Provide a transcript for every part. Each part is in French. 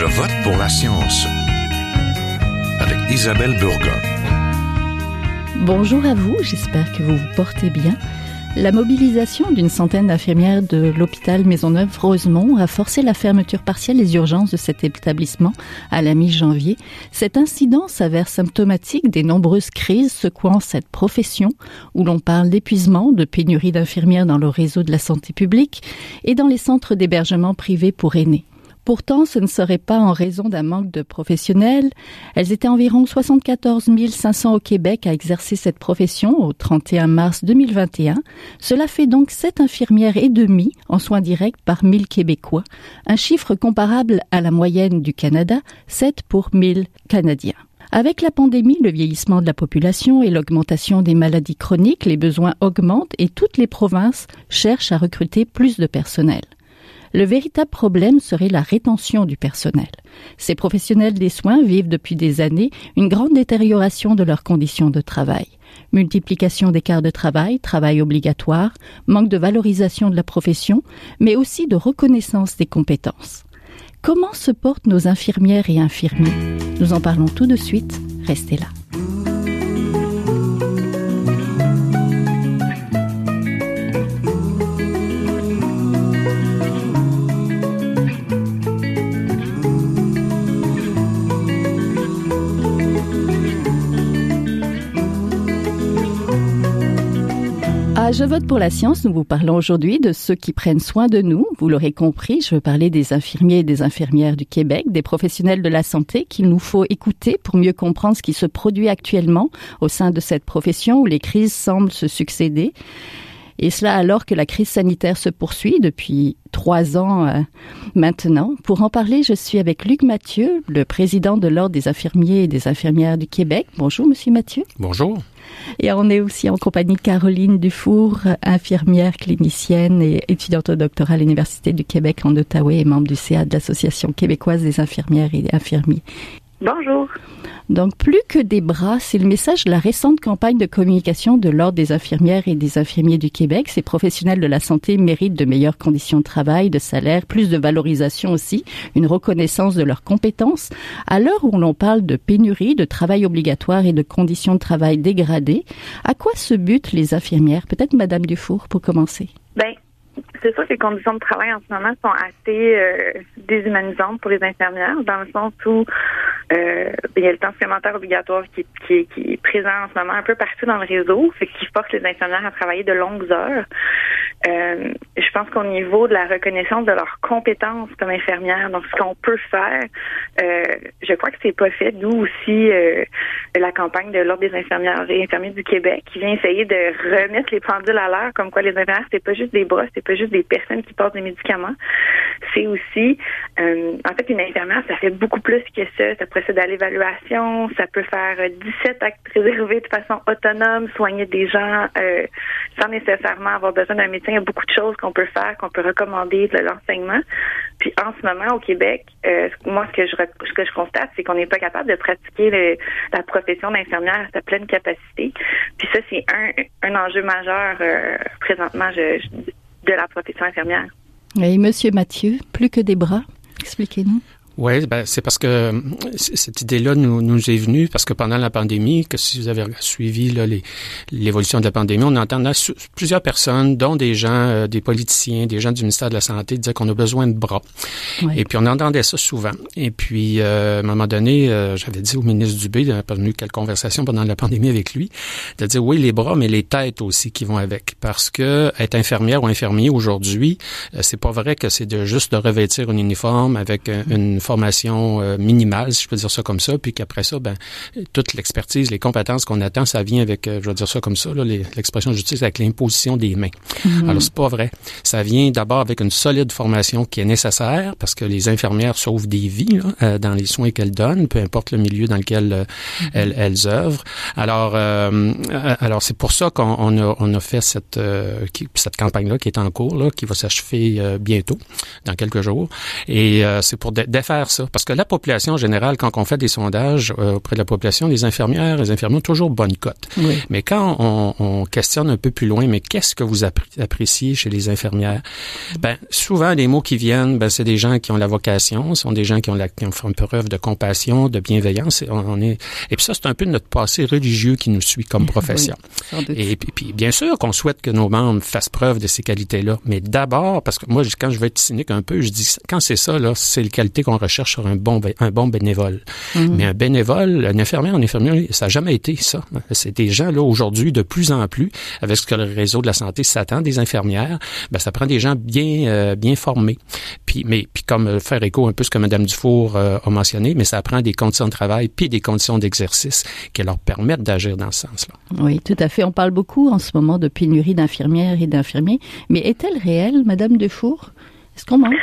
Je vote pour la science avec Isabelle Burgon. Bonjour à vous, j'espère que vous vous portez bien. La mobilisation d'une centaine d'infirmières de l'hôpital Maisonneuve-Rosemont a forcé la fermeture partielle des urgences de cet établissement à la mi-janvier. Cet incident s'avère symptomatique des nombreuses crises secouant cette profession où l'on parle d'épuisement, de pénurie d'infirmières dans le réseau de la santé publique et dans les centres d'hébergement privés pour aînés. Pourtant, ce ne serait pas en raison d'un manque de professionnels. Elles étaient environ 74 500 au Québec à exercer cette profession au 31 mars 2021. Cela fait donc 7 infirmières et demie en soins directs par 1000 Québécois, un chiffre comparable à la moyenne du Canada, 7 pour 1000 Canadiens. Avec la pandémie, le vieillissement de la population et l'augmentation des maladies chroniques, les besoins augmentent et toutes les provinces cherchent à recruter plus de personnel. Le véritable problème serait la rétention du personnel. Ces professionnels des soins vivent depuis des années une grande détérioration de leurs conditions de travail. Multiplication des de travail, travail obligatoire, manque de valorisation de la profession, mais aussi de reconnaissance des compétences. Comment se portent nos infirmières et infirmiers? Nous en parlons tout de suite. Restez là. Je vote pour la science, nous vous parlons aujourd'hui de ceux qui prennent soin de nous. Vous l'aurez compris, je veux parler des infirmiers et des infirmières du Québec, des professionnels de la santé qu'il nous faut écouter pour mieux comprendre ce qui se produit actuellement au sein de cette profession où les crises semblent se succéder. Et cela alors que la crise sanitaire se poursuit depuis trois ans euh, maintenant. Pour en parler, je suis avec Luc Mathieu, le président de l'Ordre des infirmiers et des infirmières du Québec. Bonjour, monsieur Mathieu. Bonjour. Et on est aussi en compagnie de Caroline Dufour, infirmière clinicienne et étudiante au doctorat à l'Université du Québec en Ottawa et membre du CA de l'Association québécoise des infirmières et infirmiers. Bonjour. Donc, plus que des bras, c'est le message de la récente campagne de communication de l'Ordre des infirmières et des infirmiers du Québec. Ces professionnels de la santé méritent de meilleures conditions de travail, de salaire, plus de valorisation aussi, une reconnaissance de leurs compétences. À l'heure où l'on parle de pénurie, de travail obligatoire et de conditions de travail dégradées, à quoi se butent les infirmières? Peut-être Madame Dufour pour commencer. Ben, c'est sûr que les conditions de travail en ce moment sont assez euh, déshumanisantes pour les infirmières, dans le sens où euh, il y a le temps supplémentaire obligatoire qui, qui, est présent en ce moment un peu partout dans le réseau, fait qui force les infirmières à travailler de longues heures. Euh, je pense qu'au niveau de la reconnaissance de leurs compétences comme infirmières, donc ce qu'on peut faire, je crois que c'est pas fait. D'où aussi la campagne de l'Ordre des infirmières et infirmiers du Québec qui vient essayer de remettre les pendules à l'heure, comme quoi les infirmières, c'est pas juste des bras, c'est pas juste des personnes qui portent des médicaments. C'est aussi, euh, en fait, une infirmière, ça fait beaucoup plus que ça. Ça procède à l'évaluation, ça peut faire 17 actes réservés de façon autonome, soigner des gens euh, sans nécessairement avoir besoin d'un médecin. Il y a beaucoup de choses qu'on peut faire, qu'on peut recommander de l'enseignement. Puis en ce moment, au Québec, euh, moi, ce que je, ce que je constate, c'est qu'on n'est pas capable de pratiquer le, la profession d'infirmière à sa pleine capacité. Puis ça, c'est un, un enjeu majeur euh, présentement je, de la profession infirmière. Et Monsieur Mathieu, plus que des bras, expliquez-nous. Oui, ben, c'est parce que cette idée-là nous, nous est venue parce que pendant la pandémie, que si vous avez suivi l'évolution de la pandémie, on entendait plusieurs personnes, dont des gens, euh, des politiciens, des gens du ministère de la Santé, dire qu'on a besoin de bras. Et puis on entendait ça souvent. Et puis euh, à un moment donné, euh, j'avais dit au ministre Dubé, pas eu quelques conversations pendant la pandémie avec lui, de dire oui les bras, mais les têtes aussi qui vont avec, parce que être infirmière ou infirmier aujourd'hui, c'est pas vrai que c'est de juste de revêtir un uniforme avec une formation euh, minimale, si je peux dire ça comme ça, puis qu'après ça, ben, toute l'expertise, les compétences qu'on attend, ça vient avec, euh, je vais dire ça comme ça, l'expression justice, avec l'imposition des mains. Mhm. Alors, c'est pas vrai. Ça vient d'abord avec une solide formation qui est nécessaire, parce que les infirmières sauvent des vies là, euh, dans les soins qu'elles donnent, peu importe le milieu dans lequel mhm. elles, elles, œuvrent. Alors, alors c'est pour ça qu'on a, on a fait cette, cette campagne-là qui est en cours, là, qui va s'achever bientôt, dans quelques jours. Et c'est pour défendre faire ça? Parce que la population en général, quand on fait des sondages euh, auprès de la population, les infirmières, les infirmiers ont toujours bonne cote. Mais quand on, on, questionne un peu plus loin, mais qu'est-ce que vous appréciez chez les infirmières? Ben, souvent, les mots qui viennent, ben, c'est des gens qui ont la vocation, ce sont des gens qui ont, la, qui ont fait preuve de compassion, de bienveillance. Et, on, est, et puis ça, c'est un peu notre passé religieux qui nous suit comme profession. et puis, puis, bien sûr qu'on souhaite que nos membres fassent preuve de ces qualités-là, mais d'abord, parce que moi, quand je vais être cynique un peu, je dis, quand c'est ça, là, c'est les qualités qu'on recherche sur un bon, un bon bénévole. Mm. Mais un bénévole, un infirmière, un infirmier, ça n'a jamais été ça. C'est des gens, là, aujourd'hui, de plus en plus, avec ce que le réseau de la santé s'attend des infirmières, ben, ça prend des gens bien, euh, bien formés. Puis, mais, puis comme euh, faire écho un peu ce que Mme Dufour euh, a mentionné, mais ça prend des conditions de travail puis des conditions d'exercice qui leur permettent d'agir dans ce sens-là. Oui, tout à fait. On parle beaucoup en ce moment de pénurie d'infirmières et d'infirmiers, mais est-elle réelle, Mme Dufour? Est-ce qu'on manque?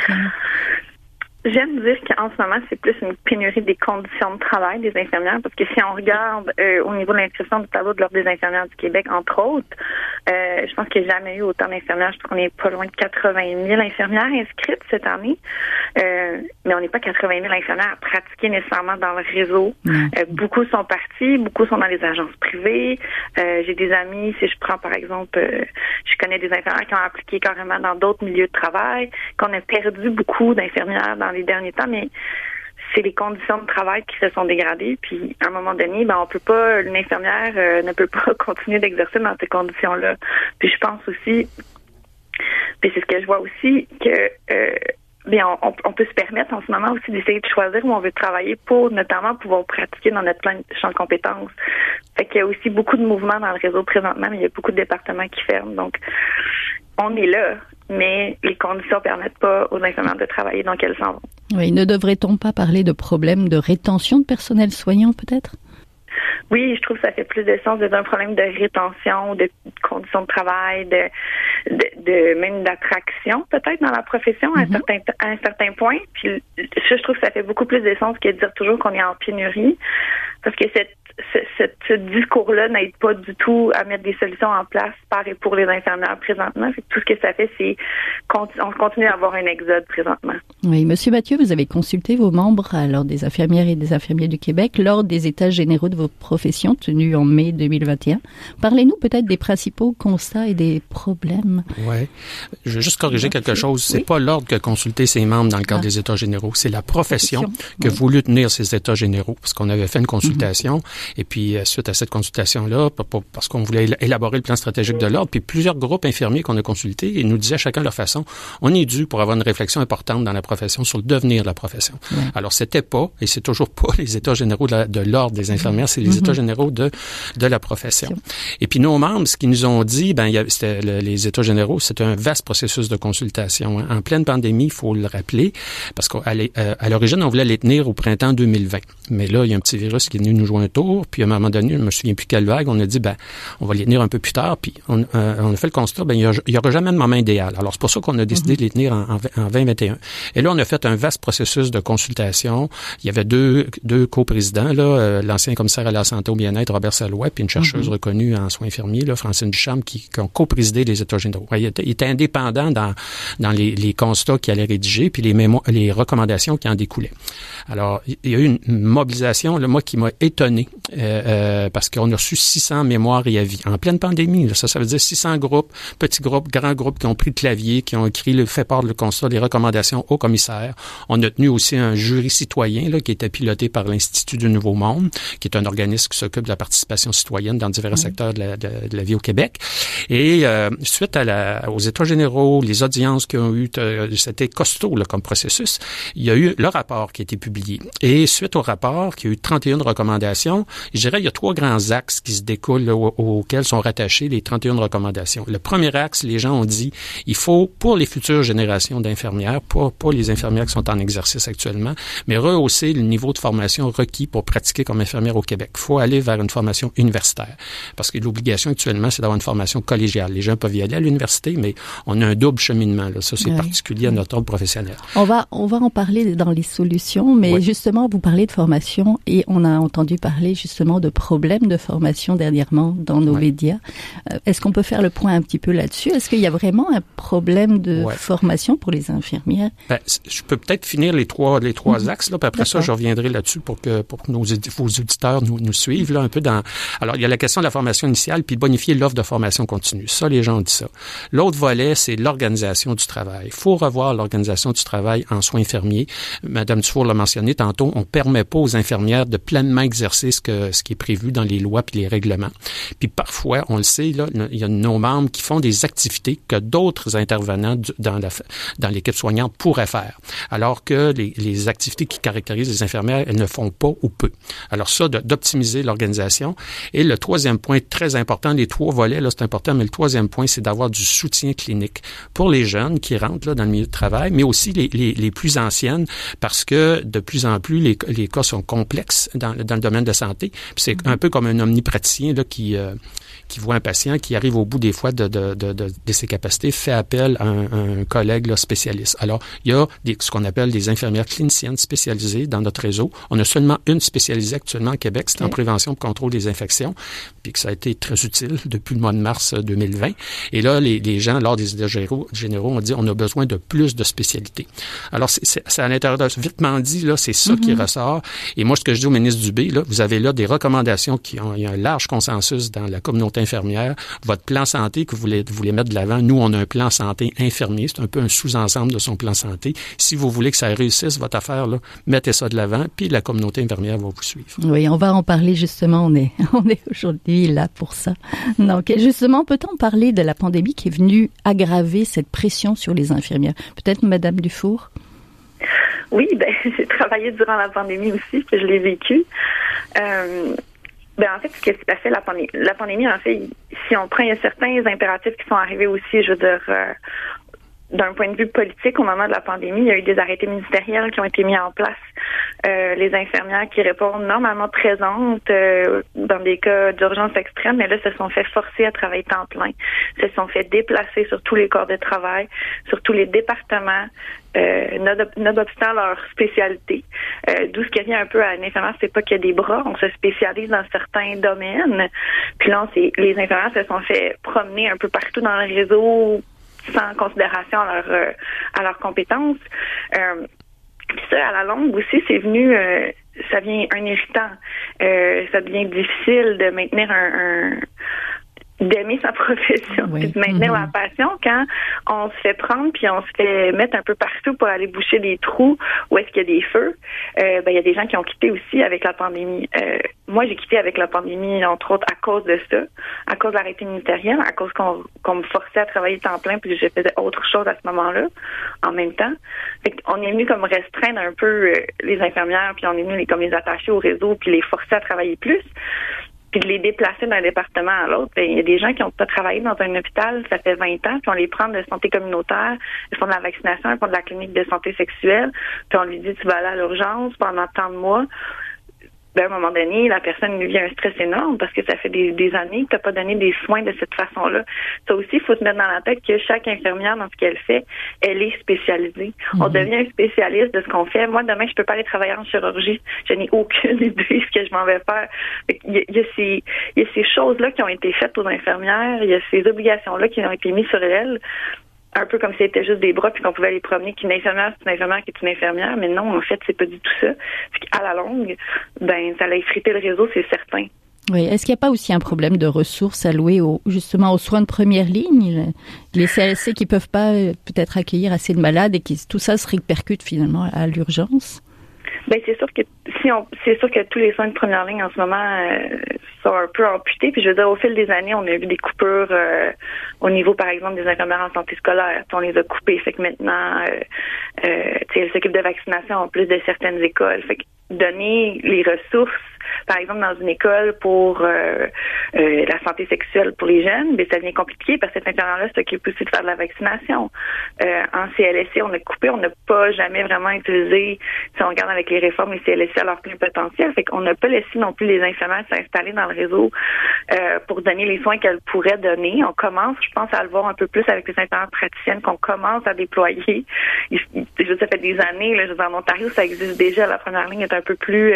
J'aime dire qu'en ce moment, c'est plus une pénurie des conditions de travail des infirmières, parce que si on regarde euh, au niveau de l'inscription du tableau de l'Ordre des infirmières du Québec, entre autres, euh, je pense qu'il n'y a jamais eu autant d'infirmières. Je pense qu'on est pas loin de 80 000 infirmières inscrites cette année, euh, mais on n'est pas 80 000 infirmières à pratiquer nécessairement dans le réseau. beaucoup sont partis, beaucoup sont dans les agences privées. J'ai des amis, si je prends par exemple, je connais des infirmières qui ont appliqué carrément dans d'autres milieux de travail, qu'on a perdu beaucoup d'infirmières dans les derniers temps, mais c'est les conditions de travail qui se sont dégradées. Puis à un moment donné, ben on peut pas, une infirmière euh, ne peut pas continuer d'exercer dans ces conditions-là. Puis je pense aussi, puis c'est ce que je vois aussi que euh, bien, on, peut se permettre en ce moment aussi d'essayer de choisir où on veut travailler pour notamment pouvoir pratiquer dans notre de champ de compétences. Fait qu'il y a aussi beaucoup de mouvements dans le réseau présentement, mais il y a beaucoup de départements qui ferment. Donc, on est là, mais les conditions ne permettent pas aux infirmières de travailler, donc elles s'en vont. Oui, ne devrait-on pas parler de problèmes de rétention de personnel soignant, peut-être? Oui, je trouve que ça fait plus de sens d'un problème de rétention, de conditions de travail, de, de, même d'attraction peut-être dans la profession à, un certain, à un certain point. Puis je trouve que ça fait beaucoup plus de sens que de dire toujours qu'on est en pénurie, parce que cette ce, discours-là n'aide pas du tout à mettre des solutions en place par et pour les infirmières présentement. tout ce que ça fait, c'est qu'on continue à avoir un exode présentement. Oui, Monsieur Mathieu, vous avez consulté vos membres lors des infirmières et des infirmiers du Québec lors des états généraux de vos professions tenus en mai 2021. Parlez-nous peut-être des principaux constats et des problèmes. Oui, je vais juste corriger quelque chose. C'est pas l'ordre que consulter ses membres dans le cadre ah. des états généraux, c'est la profession, que vous voulu tenir ces états généraux, parce qu'on avait fait une consultation. Et puis, euh, suite à cette consultation-là, parce qu'on voulait élaborer le plan stratégique de l'ordre, puis plusieurs groupes infirmiers qu'on a consultés, ils nous disaient chacun leur façon, on est dû pour avoir une réflexion importante dans la profession sur le devenir de la profession. Alors, c'était pas, et c'est toujours pas les états généraux de l'ordre des infirmières, c'est les mm-hmm. états généraux de, de la profession. Et puis, nos membres, ce qu'ils nous ont dit, ben, c'était les états généraux, c'était un vaste processus de consultation. Hein. En pleine pandémie, il faut le rappeler, parce qu'à euh, l'origine, on voulait les tenir au printemps 2020. Mais là, il y a un petit virus qui est venu nous jouer un tour, puis à un moment donné, je me souviens plus quelle vague, on a dit, ben, on va les tenir un peu plus tard, puis on, euh, on a fait le constat, ben, il n'y aura jamais de moment idéal. Alors, c'est pour ça qu'on a décidé de les tenir en, en, 2021. Et là, on a fait un vaste processus de consultation. Il y avait deux, deux coprésidents, là, euh, l'ancien commissaire à la santé au bien-être, Robert Salouet, puis une chercheuse mhm. reconnue en soins infirmiers, là, Francine Duchamp, qui, qui ont coprésidé les États généraux. Il était, il était indépendant dans, dans les, les constats qu'il allait rédiger, puis les, les recommandations qui en découlaient. Alors, il y a eu une mobilisation, là, moi, qui m'a étonné. Euh, euh, parce qu'on a reçu 600 mémoires et avis en pleine pandémie. ça, ça veut dire 600 groupes, petits groupes, grands groupes qui ont pris le clavier, qui ont écrit, le, fait part de le constat, des recommandations au commissaire. On a tenu aussi un jury citoyen là, qui était piloté par l'Institut du Nouveau Monde, qui est un organisme qui s'occupe de la participation citoyenne dans divers secteurs de la, de, la, vie au Québec. Et euh, suite à la, aux États généraux, les audiences qui ont eu, c'était costaud là, comme processus, il y a eu le rapport qui a été publié. Et suite au rapport, qui a eu 31 recommandations, je dirais, il y a trois grands axes qui se découlent auxquels sont rattachés les 31 recommandations. Le premier axe, les gens ont dit, il faut, pour les futures générations d'infirmières, pas, pas les infirmières qui sont en exercice actuellement, mais rehausser le niveau de formation requis pour pratiquer comme infirmière au Québec. Il faut aller vers une formation universitaire. Parce que l'obligation actuellement, c'est d'avoir une formation collégiale. Les gens peuvent y aller à l'université, mais on a un double cheminement. Là. Ça, c'est particulier à notre ordre professionnel. On va, on va en parler dans les solutions, mais justement, vous parlez de formation et on a entendu parler justement de problèmes de formation dernièrement dans nos médias. Euh, est-ce qu'on peut faire le point un petit peu là-dessus? Est-ce qu'il y a vraiment un problème de formation pour les infirmières? Ben, je peux peut-être finir les trois les trois mm-hmm. axes là, puis après ça, je reviendrai là-dessus pour que pour que nos vos auditeurs nous, nous suivent là un peu dans. Alors, il y a la question de la formation initiale, puis bonifier l'offre de formation continue. Ça, les gens ont dit ça. L'autre volet, c'est l'organisation du travail. Il faut revoir l'organisation du travail en soins infirmiers. Madame Dufour l'a mentionné tantôt, on permet pas aux infirmières de pleinement exercer ce ce qui est prévu dans les lois puis les règlements. Puis parfois, on le sait là, il y a nos membres qui font des activités que d'autres intervenants dans la dans l'équipe soignante pourraient faire, alors que les, les activités qui caractérisent les infirmières, elles ne font pas ou peu. Alors ça, d'optimiser l'organisation. Et le troisième point très important, les trois volets, là, c'est important, mais le troisième point, c'est d'avoir du soutien clinique pour les jeunes qui rentrent là, dans le milieu de travail, mais aussi les, les, les plus anciennes, parce que de plus en plus, les, les cas sont complexes dans, dans le domaine de santé. C'est un peu comme un omnipraticien là, qui... Euh, qui voit un patient qui arrive au bout des fois de, de, de, de ses capacités, fait appel à un, un collègue là, spécialiste. Alors, il y a des, ce qu'on appelle des infirmières cliniciennes spécialisées dans notre réseau. On a seulement une spécialisée actuellement au Québec, c'est en prévention et contrôle des infections, puis que ça a été très utile depuis le mois de mars 2020. Et là, les, les gens, lors des idées généraux, ont dit on a besoin de plus de spécialités. Alors, c'est à l'intérieur de vitement dit, là, c'est ça qui mm-hmm. ressort. Et moi, ce que je dis au ministre Dubé, là, vous avez là des recommandations qui ont, il y a un large consensus dans la communauté infirmière, votre plan santé que vous voulez, vous voulez mettre de l'avant, nous, on a un plan santé infirmier, c'est un peu un sous-ensemble de son plan santé. Si vous voulez que ça réussisse, votre affaire, là, mettez ça de l'avant, puis la communauté infirmière va vous suivre. Oui, on va en parler justement, on est, on est aujourd'hui là pour ça. Donc, justement, peut-on parler de la pandémie qui est venue aggraver cette pression sur les infirmières? Peut-être Madame Dufour? Oui, ben, j'ai travaillé durant la pandémie aussi, puis je l'ai vécu. Euh, ben, en fait, ce qui s'est passé, la pandémie, la pandémie, en fait, si on prend, il y a certains impératifs qui sont arrivés aussi, je veux dire, euh, d'un point de vue politique, au moment de la pandémie, il y a eu des arrêtés ministériels qui ont été mis en place. Euh, les infirmières qui répondent normalement présentes euh, dans des cas d'urgence extrême, mais là, se sont fait forcer à travailler temps plein, se sont fait déplacer sur tous les corps de travail, sur tous les départements, euh, nonobstant leur spécialité. Euh, D'où ce qui vient un peu à l'infirmière, c'est pas qu'il y a des bras, on se spécialise dans certains domaines. Puis là, les infirmières se sont fait promener un peu partout dans le réseau sans considération à leur euh, à leurs compétences. Euh, ça, à la longue aussi, c'est venu, euh, ça vient un irritant. Euh, ça devient difficile de maintenir un, d'aimer sa profession, de maintenir la mm-hmm. passion quand on se fait prendre puis on se fait mettre un peu partout pour aller boucher des trous où est-ce qu'il y a des feux. Euh, ben il y a des gens qui ont quitté aussi avec la pandémie. Euh, moi j'ai quitté avec la pandémie entre autres à cause de ça, à cause de l'arrêté ministériel, à cause qu'on me forçait à travailler temps plein puis je faisais autre chose à ce moment-là en même temps. Fait on est venu comme restreindre un peu euh, les infirmières puis on est venu comme les attacher au réseau puis les forcer à travailler plus puis de les déplacer d'un département à l'autre. Il y a des gens qui ont pas travaillé dans un hôpital, ça fait 20 ans, puis on les prend de santé communautaire, ils font de la vaccination, ils font de la clinique de santé sexuelle, puis on lui dit tu vas aller à l'urgence pendant tant de mois à un moment donné, la personne lui vient un stress énorme parce que ça fait des, années que tu n'as pas donné des soins de cette façon-là. Ça aussi, il faut se mettre dans la tête que chaque infirmière, dans ce qu'elle fait, elle est spécialisée. On mhm. devient un spécialiste de ce qu'on fait. Moi, demain, je peux pas aller travailler en chirurgie. Je n'ai aucune idée de ce que je m'en vais faire. Il y a, il y a ces, il y a ces choses-là qui ont été faites aux infirmières. Il y a ces obligations-là qui ont été mises sur elles un peu comme si c'était juste des bras puis qu'on pouvait les promener qu'une infirmière c'est une infirmière qui est une infirmière mais non en fait c'est pas du tout ça à la longue ben ça a effrité le réseau c'est certain oui. Est-ce qu'il n'y a pas aussi un problème de ressources allouées justement aux soins de première ligne, les CLC qui peuvent pas euh, peut-être accueillir assez de malades et qui tout ça se répercute finalement à l'urgence? Ben c'est sûr que si on c'est sûr que tous les soins de première ligne en ce moment euh, sont un peu amputés. Puis je veux dire, au fil des années, on a vu des coupures euh, au niveau, par exemple, des infirmières en santé scolaire. On les a coupées. Fait que maintenant, euh, euh, elles s'occupent de vaccination en plus de certaines écoles. Fait que donner les ressources par exemple, dans une école pour euh, euh, la santé sexuelle pour les jeunes, mais ça devient compliqué parce que cet infirmière-là s'occupe aussi de faire de la vaccination. Euh, en CLSC, on a coupé, on n'a pas jamais vraiment utilisé, si on regarde avec les réformes, les CLSC à leur plein potentiel. Fait qu'on n'a pas laissé non plus les infirmières s'installer dans le réseau pour donner les soins qu'elles pourraient donner. On commence, je pense, à le voir un peu plus avec les infirmières praticiennes qu'on commence à déployer. Je ça fait des années, là, en Ontario, ça existe déjà. La première ligne est un peu plus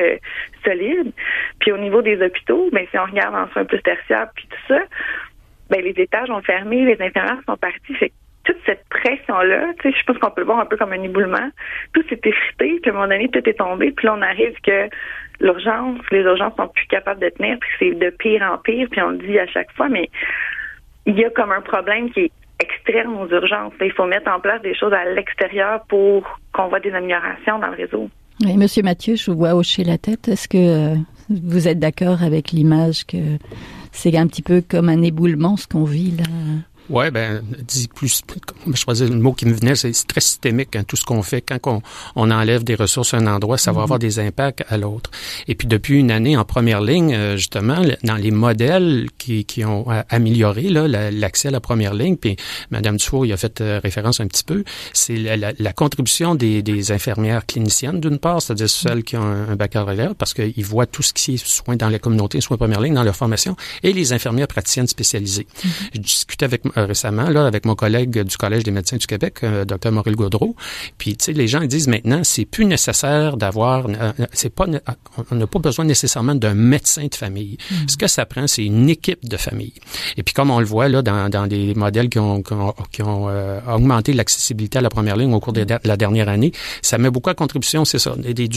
solide. Puis au niveau des hôpitaux, ben, si on regarde en soins plus tertiaires puis tout ça, ben, les étages ont fermé, les infirmières sont partis. Fait toute cette pression-là, tu sais, je pense qu'on peut le voir un peu comme un éboulement. Tout s'est effrité, puis à un moment donné, tout est tombé, puis là, on arrive que l'urgence, les urgences sont plus capables de tenir, puis c'est de pire en pire, puis on le dit à chaque fois, mais il y a comme un problème qui est externe aux urgences. Il faut mettre en place des choses à l'extérieur pour qu'on voit des améliorations dans le réseau. Oui, Monsieur Mathieu, je vous vois hocher la tête. Est-ce que euh, vous êtes d'accord avec l'image que c'est un petit peu comme un éboulement ce qu'on vit là? Oui, ben, dis plus, je choisis le mot qui me venait, c'est très systémique, hein, tout ce qu'on fait. Quand on, on, enlève des ressources à un endroit, ça va mm-hmm. avoir des impacts à l'autre. Et puis, depuis une année en première ligne, euh, justement, dans les modèles qui, qui ont amélioré l'accès à la première ligne, puis Mme Dufour y a fait euh, référence un petit peu, c'est la, la, contribution des, des, infirmières cliniciennes, d'une part, c'est-à-dire mm-hmm. celles qui ont un, baccalauréat, parce qu'ils voient tout ce qui est soins dans la communauté, soins première ligne, dans leur formation, et les infirmières praticiennes spécialisées. Mm-hmm. Je discutais avec euh, récemment là avec mon collègue du Collège des médecins du Québec, euh, Dr Maurice Gaudreau. Puis tu sais, les gens disent maintenant, c'est plus nécessaire d'avoir, euh, c'est pas, on n'a pas besoin nécessairement d'un médecin de famille. Mm. Ce que ça prend, c'est une équipe de famille. Et puis comme on le voit là dans, dans des modèles qui ont, qui ont, augmenté l'accessibilité à la première ligne au cours de la dernière année, ça met beaucoup à contribution, c'est ça, des, des,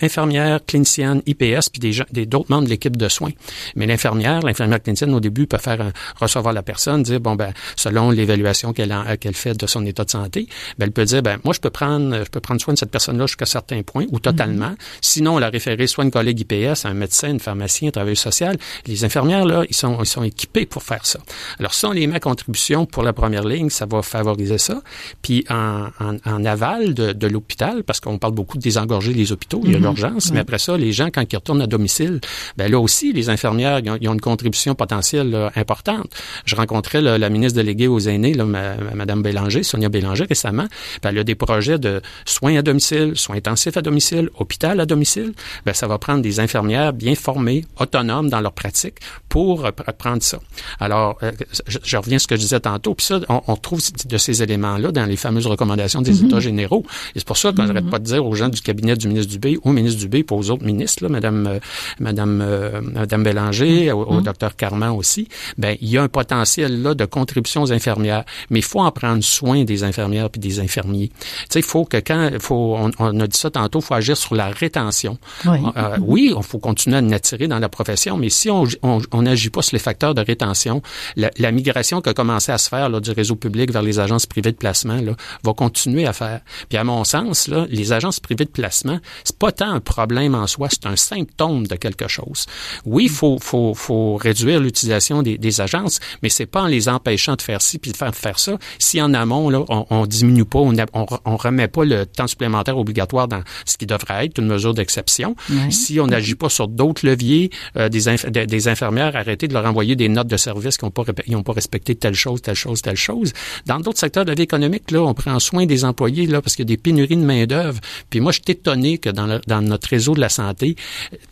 infirmières, cliniciennes, IPS, puis des gens, des d'autres membres de l'équipe de soins. Mais l'infirmière, l'infirmière clinicienne au début peut faire recevoir la personne, dire bon ben selon l'évaluation qu'elle qu'elle fait de son état de santé, ben, elle peut dire ben moi je peux prendre je peux prendre soin de cette personne-là jusqu'à certains points ou totalement. Mm-hmm. Sinon, la référer soit une collègue IPS, un médecin, un pharmacien, un travailleur social. Les infirmières là, ils sont ils sont équipés pour faire ça. Alors si on les met à contribution pour la première ligne, ça va favoriser ça. Puis en, en, aval de, de l'hôpital, parce qu'on parle beaucoup de désengorger les hôpitaux, il y a mm-hmm. l'urgence, mais après ça, les gens quand ils retournent à domicile, ben là aussi les infirmières ils ont, une contribution potentielle importante. Je rencontrais la ministre de déléguée aux aînés, là, Mme Bélanger, Sonia Bélanger, récemment, ben, elle a des projets de soins à domicile, soins intensifs à domicile, hôpital à domicile. Ben, ça va prendre des infirmières bien formées, autonomes dans leur pratique pour prendre ça. Alors, euh, je, reviens à ce que je disais tantôt, puis ça, on, trouve de ces éléments-là dans les fameuses recommandations des mm-hmm. États généraux. Et c'est pour ça qu'on n'arrête mm-hmm. pas de dire aux gens du cabinet du ministre Dubé, au ministre Dubé, puis aux autres ministres, là, Mme, euh, Madame, euh, Madame Bélanger, au, au, mm-hmm. docteur Carman aussi, ben, il y a un potentiel là de contribution aux infirmières, mais il faut en prendre soin des infirmières puis des infirmiers. Tu sais, il faut que quand, faut, on, a dit ça tantôt, faut agir sur la rétention. Oui, euh, oui il faut continuer à attirer dans la profession, mais si on n'agit pas sur les facteurs de rétention, la, migration qui a commencé à se faire là, du réseau public vers les agences privées de placement là, va continuer à faire. Puis à mon sens, là, les agences privées de placement, c'est pas tant un problème en soi, c'est un symptôme de quelque chose. Oui, il faut, faut, faut réduire l'utilisation des, des agences, mais c'est pas en les empêchant de faire ci puis de faire, faire ça. Si en amont, là, on, on diminue pas, on, on, remet pas le temps supplémentaire obligatoire dans ce qui devrait être une mesure d'exception. Si on n'agit pas sur d'autres leviers, euh, des, des infirmières, arrêter de leur envoyer des notes de service qui n'ont pas, ils ont pas respecté telle chose, telle chose, telle chose. Dans d'autres secteurs de la vie économique, là, on prend soin des employés là parce qu'il y a des pénuries de main d'œuvre. Puis moi, je suis étonné que dans, dans notre réseau de la santé,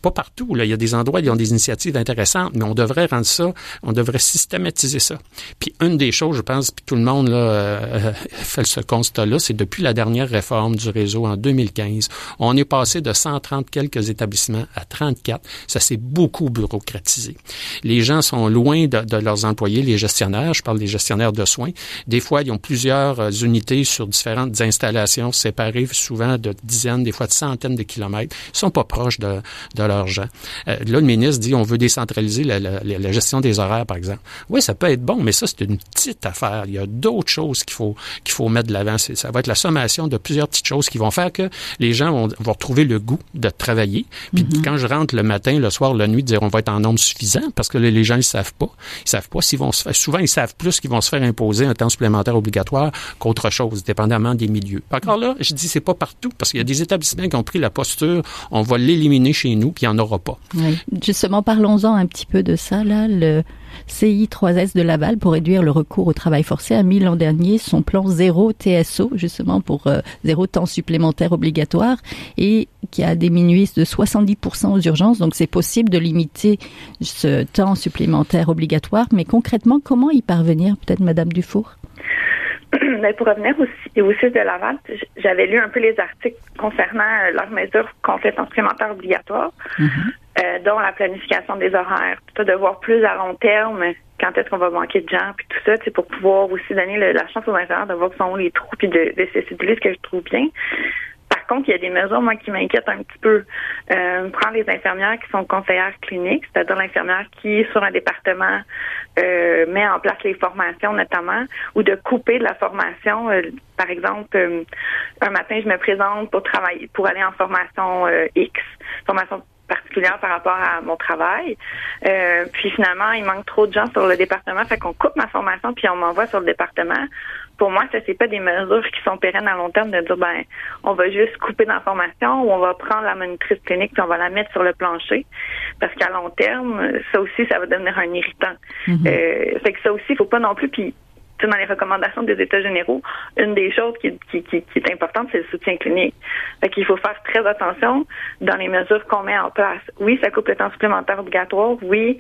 pas partout, là, il y a des endroits ils ont des initiatives intéressantes, mais on devrait rendre ça, on devrait systématiser ça. Puis une des choses, je pense, puis tout le monde là, euh, fait ce constat-là, c'est depuis la dernière réforme du réseau en 2015, on est passé de 130 quelques établissements à 34. Ça s'est beaucoup bureaucratisé. Les gens sont loin de, leurs employés, les gestionnaires, je parle des gestionnaires de soins. Des fois, ils ont plusieurs euh, unités sur différentes installations séparées, souvent de dizaines, des fois de centaines de kilomètres. Ils sont pas proches de, de leurs gens. Euh, là, le ministre dit on veut décentraliser la, la, la gestion des horaires, par exemple. Oui, ça peut être bon, mais ça, c'est une petite affaire. Il y a d'autres choses qu'il faut qu'il faut mettre de l'avant. Ça va être la sommation de plusieurs petites choses qui vont faire que les gens vont, vont retrouver le goût de travailler. Puis mm-hmm. quand je rentre le matin, le soir, la nuit, dire on va être en nombre suffisant parce que les gens ils savent pas. Ils savent pas s'ils vont se faire. Souvent ils savent plus qu'ils vont se faire imposer un temps supplémentaire obligatoire qu'autre chose, dépendamment des milieux. Encore là, je dis c'est pas partout parce qu'il y a des établissements qui ont pris la posture on va l'éliminer chez nous puis il n'y en aura pas. Oui. Justement, parlons-en un petit peu de ça là. Le CI3S de Laval pour réduire le recours au travail forcé a mis l'an dernier son plan zéro TSO, justement pour euh, zéro temps supplémentaire obligatoire, et qui a diminué de 70% aux urgences. Donc c'est possible de limiter ce temps supplémentaire obligatoire. Mais concrètement, comment y parvenir Peut-être Madame Dufour? Mais pour revenir aussi au de Laval, j'avais lu un peu les articles concernant euh, leurs mesures complètes supplémentaires obligatoires. Mm-hmm. Euh, dont la planification des horaires, de voir plus à long terme quand est-ce qu'on va manquer de gens, puis tout ça, c'est pour pouvoir aussi donner la chance aux infirmières de voir que sont les trous, puis de, de ce que je trouve bien. Par contre, il y a des mesures, moi, qui m'inquiètent un petit peu. Euh, prendre les infirmières qui sont conseillères cliniques, c'est-à-dire l'infirmière qui, sur un département, euh, met en place les formations notamment, ou de couper de la formation. Euh, par exemple, euh, un matin, je me présente pour travailler, pour aller en formation X, formation particulière par rapport à mon travail. Euh, puis finalement, il manque trop de gens sur le département, fait qu'on coupe ma formation puis on m'envoie sur le département. Pour moi, ça c'est pas des mesures qui sont pérennes à long terme de dire ben on va juste couper dans la formation ou on va prendre la monitrice clinique puis on va la mettre sur le plancher parce qu'à long terme, ça aussi ça va devenir un irritant. Mm-hmm. euh, fait que ça aussi, il faut pas non plus puis dans les recommandations des États généraux, une des choses qui, est importante, c'est le soutien clinique. Fait qu'il faut faire très attention dans les mesures qu'on met en place. Oui, ça coupe le temps supplémentaire obligatoire. Oui,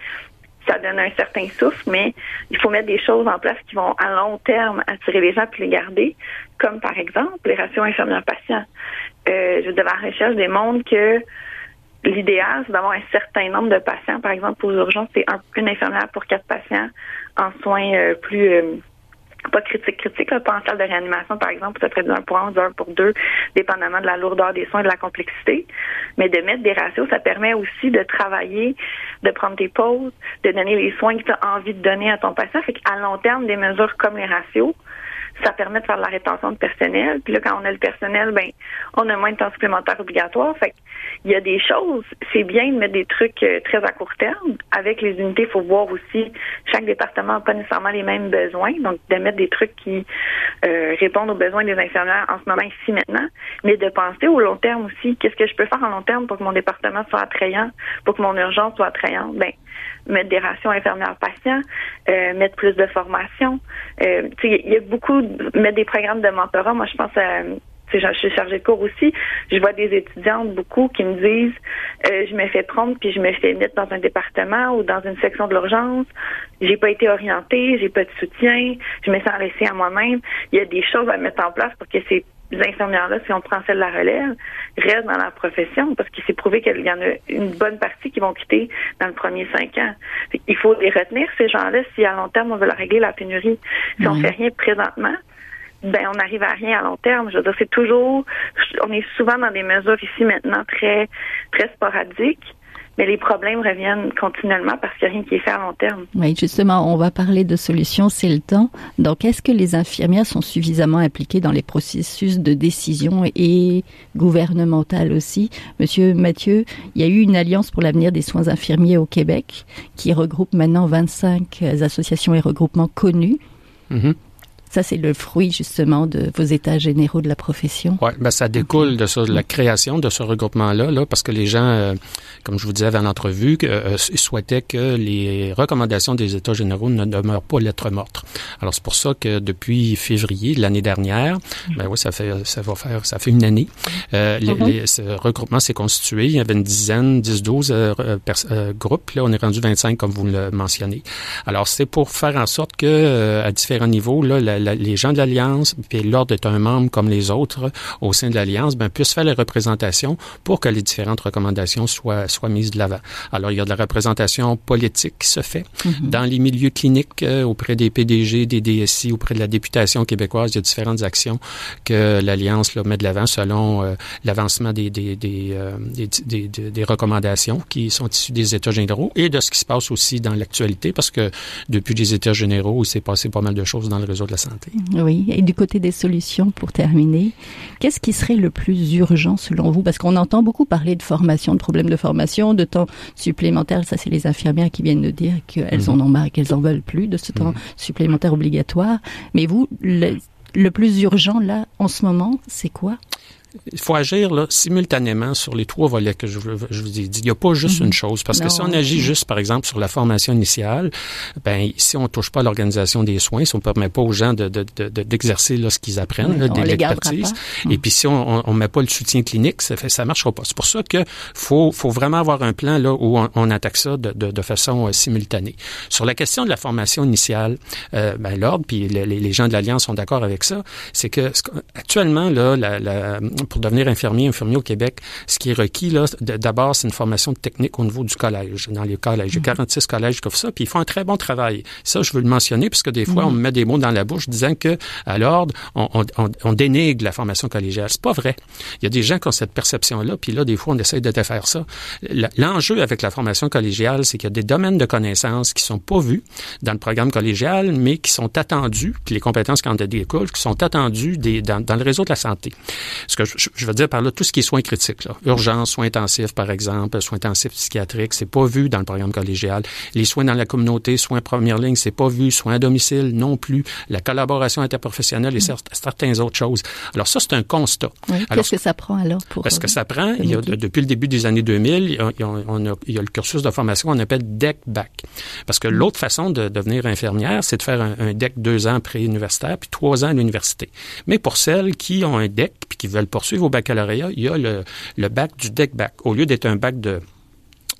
ça donne un certain souffle, mais il faut mettre des choses en place qui vont à long terme attirer les gens puis les garder, comme par exemple les ratios infirmières-patients. Euh, je dire, la recherche démontre que l'idéal, c'est d'avoir un certain nombre de patients. Par exemple, aux urgences, c'est un, une infirmière pour quatre patients en soins euh, plus euh, pas critique critique, là, pas en salle de réanimation, par exemple, ça serait du 1 pour 1 ou du 1 pour 2, dépendamment de la lourdeur des soins et de la complexité. Mais de mettre des ratios, ça permet aussi de travailler, de prendre des pauses, de donner les soins que tu as envie de donner à ton patient. Fait qu'à long terme, des mesures comme les ratios, ça permet de faire de la rétention de personnel. Puis là, quand on a le personnel, ben, on a moins de temps supplémentaire obligatoire. Fait il y a des choses. C'est bien de mettre des trucs euh, très à court terme. Avec les unités, il faut voir aussi chaque département n'a pas nécessairement les mêmes besoins. Donc, de mettre des trucs qui euh, répondent aux besoins des infirmières en ce moment ici maintenant, mais de penser au long terme aussi. Qu'est-ce que je peux faire en long terme pour que mon département soit attrayant, pour que mon urgence soit attrayante? Ben, mettre des rations infirmières-patients, euh, mettre plus de formation. Euh, il y a beaucoup, mettre des programmes de mentorat. Moi, je pense à je suis chargée de cours aussi. Je vois des étudiantes beaucoup qui me disent euh, je me fais prendre puis je me fais mettre dans un département ou dans une section de l'urgence. J'ai pas été orientée, j'ai pas de soutien, je me sens laissée à moi-même. Il y a des choses à mettre en place pour que ces infirmières-là, si on prend celle de la relève, restent dans la profession parce qu'il s'est prouvé qu'il y en a une bonne partie qui vont quitter dans le premier cinq ans. Il faut les retenir, ces gens-là, si à long terme on veut leur régler la pénurie. Si on fait rien présentement, ben on n'arrive à rien à long terme. Je veux dire, c'est toujours, on est souvent dans des mesures ici maintenant très très sporadiques mais les problèmes reviennent continuellement parce qu'il n'y a rien qui est fait à long terme. Oui, justement, on va parler de solutions, c'est le temps. Donc, est-ce que les infirmières sont suffisamment impliquées dans les processus de décision et gouvernementales aussi? Monsieur Mathieu, il y a eu une alliance pour l'avenir des soins infirmiers au Québec qui regroupe maintenant 25 associations et regroupements connus. Mm-hmm. Ça, c'est le fruit justement de vos états généraux de la profession. Oui, ben ça découle de ça, de la création de ce regroupement-là, là, parce que les gens, euh, comme je vous disais avant l'entrevue, euh, souhaitaient que les recommandations des états généraux ne demeurent pas lettres mortes. Alors c'est pour ça que depuis février de l'année dernière, ben oui, ça fait ça va faire ça fait une année. Euh, mm-hmm. ce regroupement s'est constitué. Il y avait une dizaine, 10-12 euh, groupes. Là, on est rendu 25 comme vous le mentionnez. Alors c'est pour faire en sorte que à différents niveaux, là, la, les gens de l'Alliance, puis l'Ordre est un membre comme les autres au sein de l'Alliance, ben, puissent faire les représentations pour que les différentes recommandations soient, soient mises de l'avant. Alors, il y a de la représentation politique qui se fait mm-hmm. dans les milieux cliniques, euh, auprès des PDG, des DSI, auprès de la députation québécoise. Il y a différentes actions que l'Alliance met de l'avant selon euh, l'avancement des, des, des, euh, des, des, recommandations qui sont issues des États généraux et de ce qui se passe aussi dans l'actualité, parce que depuis les États généraux, il s'est passé pas mal de choses dans le réseau de la santé. Oui, et du côté des solutions, pour terminer, qu'est-ce qui serait le plus urgent selon vous? Parce qu'on entend beaucoup parler de formation, de problèmes de formation, de temps supplémentaire. Ça, c'est les infirmières qui viennent de dire qu'elles mhm. en ont marre, qu'elles en veulent plus de ce temps mhm. supplémentaire obligatoire. Mais vous, le plus urgent là, en ce moment, c'est quoi? Il faut agir là, simultanément sur les trois volets que je, je vous ai dit. Il n'y a pas juste mhm. une chose. Parce que si on agit juste, par exemple, sur la formation initiale, ben si on touche pas l'organisation des soins, si on ne permet pas aux gens de, de, de, d'exercer là, ce qu'ils apprennent, là, de l'expertise, et puis si on ne met pas le soutien clinique, ça ne ça marchera pas. C'est pour ça que faut, faut vraiment avoir un plan là où on, attaque ça de, de, de façon euh, simultanée. Sur la question de la formation initiale, euh, ben, l'ordre, puis les, les, gens de l'Alliance sont d'accord avec ça, c'est que actuellement, là, la, la pour devenir infirmier, infirmier au Québec, ce qui est requis, là, d'abord, c'est une formation technique au niveau du collège, dans les collèges. J'ai 46 mm-hmm. collèges comme ça, puis ils font un très bon travail. Ça, je veux le mentionner, puisque des fois, on mm-hmm. me met des mots dans la bouche disant que, à l'ordre, on, on, on, dénigre la formation collégiale. C'est pas vrai. Il y a des gens qui ont cette perception-là, puis là, des fois, on essaie de défaire ça. L'enjeu avec la formation collégiale, c'est qu'il y a des domaines de connaissances qui sont pas vus dans le programme collégial, mais qui sont attendus, puis les compétences qu'on découlent, qui sont attendues des, dans, dans, le réseau de la santé. Ce que je, je, veux dire par là, tout ce qui est soins critiques, là, urgence, soins intensifs, par exemple, soins intensifs psychiatriques, c'est pas vu dans le programme collégial. Les soins dans la communauté, soins première ligne, c'est pas vu. Soins à domicile, non plus. La collaboration interprofessionnelle et mm. certaines autres choses. Alors ça, c'est un constat. Qu'est-ce que ça prend alors pour... Parce que ça prend, il y a, depuis le début des années 2000, il y a, on a, il y a le cursus de formation qu'on appelle DEC-BAC. Parce que mm. l'autre façon de devenir infirmière, c'est de faire un, un DEC deux ans pré-universitaire, puis trois ans à l'université. Mais pour celles qui ont un DEC, puis qui veulent poursuivre au baccalauréat, il y a le, le bac du DEC-BAC. Au lieu d'être un bac de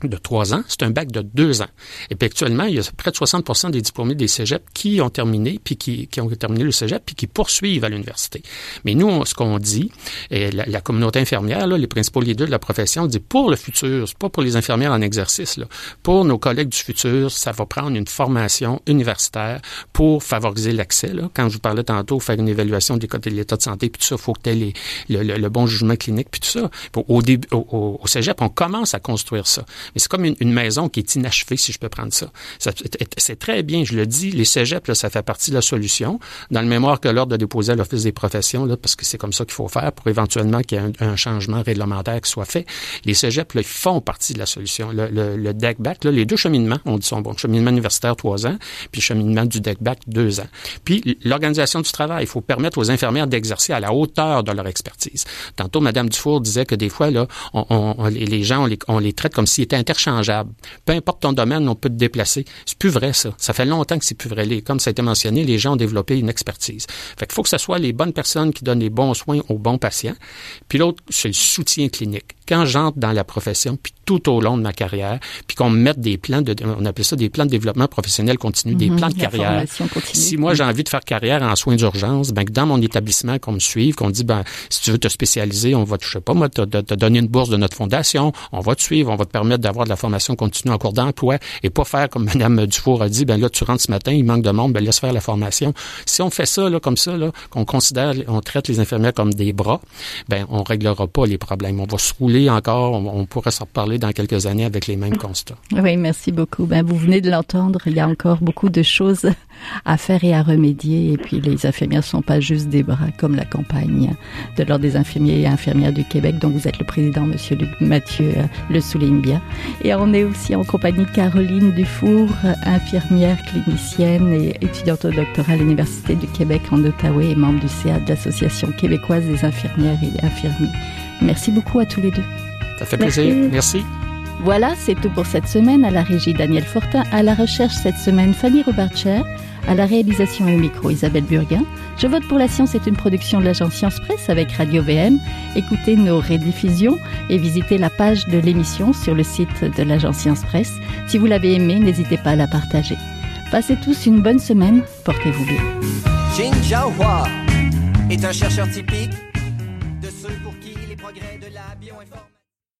de trois ans, c'est un bac de deux ans. Et puis actuellement, il y a près de 60 des diplômés des cégeps qui ont terminé, puis qui, qui ont terminé le cégep, puis qui poursuivent à l'université. Mais nous, ce qu'on dit, et la, communauté infirmière, là, les principaux leaders de la profession, dit pour le futur, c'est pas pour les infirmières en exercice, là, pour nos collègues du futur, ça va prendre une formation universitaire pour favoriser l'accès. Quand je vous parlais tantôt, faire une évaluation de l'état de santé, puis tout ça, il faut que tu aies le, le, bon jugement clinique, puis tout ça. Au, début, au, au cégep, on commence à construire ça. Mais c'est comme une, maison qui est inachevée, si je peux prendre ça. c'est très bien, je le dis, les cégeps, là, ça fait partie de la solution. Dans le mémoire que l'Ordre a déposé à l'Office des professions, là, parce que c'est comme ça qu'il faut faire pour éventuellement qu'il y ait un, changement réglementaire qui soit fait, les cégeps, là, ils font partie de la solution. Le, le, le deck-back, les deux cheminements, on dit sont bons. Cheminement universitaire, trois ans, puis cheminement du deck-back, deux ans. Puis l'organisation du travail, il faut permettre aux infirmières d'exercer à la hauteur de leur expertise. Tantôt, Mme Dufour disait que des fois, là, on, les gens, on les, on les traite comme s'ils étaient interchangeable. Peu importe ton domaine, on peut te déplacer. C'est plus vrai, ça. Ça fait longtemps que c'est plus vrai. comme ça a été mentionné, les gens ont développé une expertise. Fait qu'il faut que ce soit les bonnes personnes qui donnent les bons soins aux bons patients. Puis l'autre, c'est le soutien clinique. Quand j'entre dans la profession, puis tout au long de ma carrière, puis qu'on me mette des plans de, on appelle ça des plans de développement professionnel continu, des mhm, plans de carrière. Si moi j'ai envie de faire carrière en soins d'urgence, ben que dans mon établissement qu'on me suive, qu'on dit ben si tu veux te spécialiser, on va je sais pas moi te, te, donner une bourse de notre fondation, on va te suivre, on va te permettre d'avoir de la formation continue en cours d'emploi et pas faire comme Mme Dufour a dit, ben là, tu rentres ce matin, il manque de monde, ben laisse faire la formation. Si on fait ça, là, comme ça, là, qu'on considère, on traite les infirmières comme des bras, ben on réglera pas les problèmes. On va se rouler encore, on, pourrait s'en reparler dans quelques années avec les mêmes constats. Oui, merci beaucoup. Ben, vous venez de l'entendre, il y a encore beaucoup de choses à faire et à remédier. Et puis, les infirmières ne sont pas juste des bras, comme la campagne de l'Ordre des infirmiers et infirmières du Québec, dont vous êtes le président, Monsieur Luc Mathieu, euh, le souligne bien. Et on est aussi en compagnie de Caroline Dufour, infirmière clinicienne et étudiante au doctorat à l'Université du Québec en Ottawa et membre du CA de l'Association québécoise des infirmières et infirmiers. Merci beaucoup à tous les deux. Ça fait plaisir. Merci. Voilà, c'est tout pour cette semaine. À la régie Daniel Fortin, à la recherche cette semaine Fanny Robarcher, à la réalisation et au micro Isabelle Burguin. Je vote pour la science est une production de l'agence Science Presse avec Radio VM. Écoutez nos rediffusions et visitez la page de l'émission sur le site de l'agence Science Presse. Si vous l'avez aimé, n'hésitez pas à la partager. Passez tous une bonne semaine, portez-vous bien. Jin Jiahua est un chercheur typique